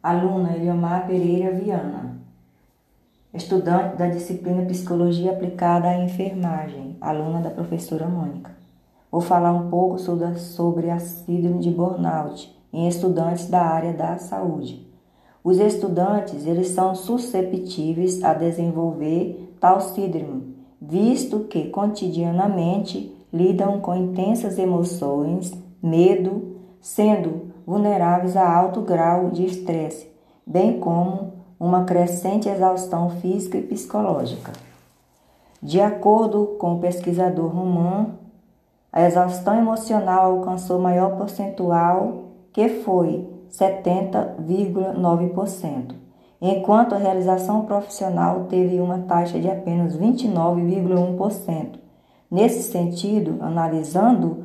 Aluna Eliomar Pereira Viana. Estudante da disciplina Psicologia Aplicada à Enfermagem, aluna da professora Mônica. Vou falar um pouco sobre a síndrome de burnout em estudantes da área da saúde. Os estudantes, eles são susceptíveis a desenvolver tal síndrome, visto que cotidianamente lidam com intensas emoções, medo, sendo vulneráveis a alto grau de estresse, bem como uma crescente exaustão física e psicológica. De acordo com o pesquisador Roman, a exaustão emocional alcançou maior percentual, que foi 70,9%, enquanto a realização profissional teve uma taxa de apenas 29,1%. Nesse sentido, analisando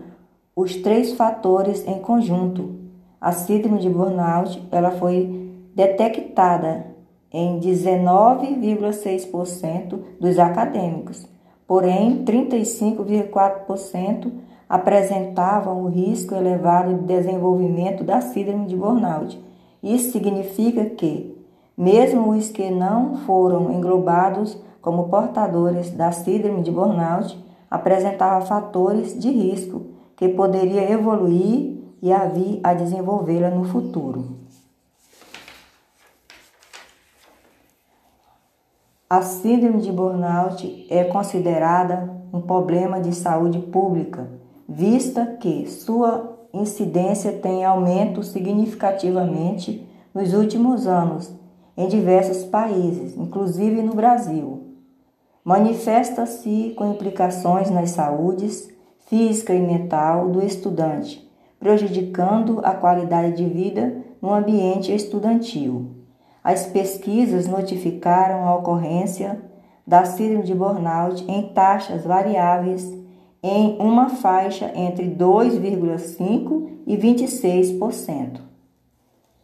os três fatores em conjunto, a síndrome de burnout ela foi detectada em 19,6% dos acadêmicos, porém 35,4% apresentavam o risco elevado de desenvolvimento da síndrome de burnout. Isso significa que, mesmo os que não foram englobados como portadores da síndrome de burnout, apresentavam fatores de risco que poderia evoluir e a vir a desenvolvê-la no futuro. A síndrome de burnout é considerada um problema de saúde pública, vista que sua incidência tem aumento significativamente nos últimos anos em diversos países, inclusive no Brasil. Manifesta-se com implicações nas saúdes física e mental do estudante, prejudicando a qualidade de vida no ambiente estudantil. As pesquisas notificaram a ocorrência da síndrome de burnout em taxas variáveis em uma faixa entre 2,5% e 26%.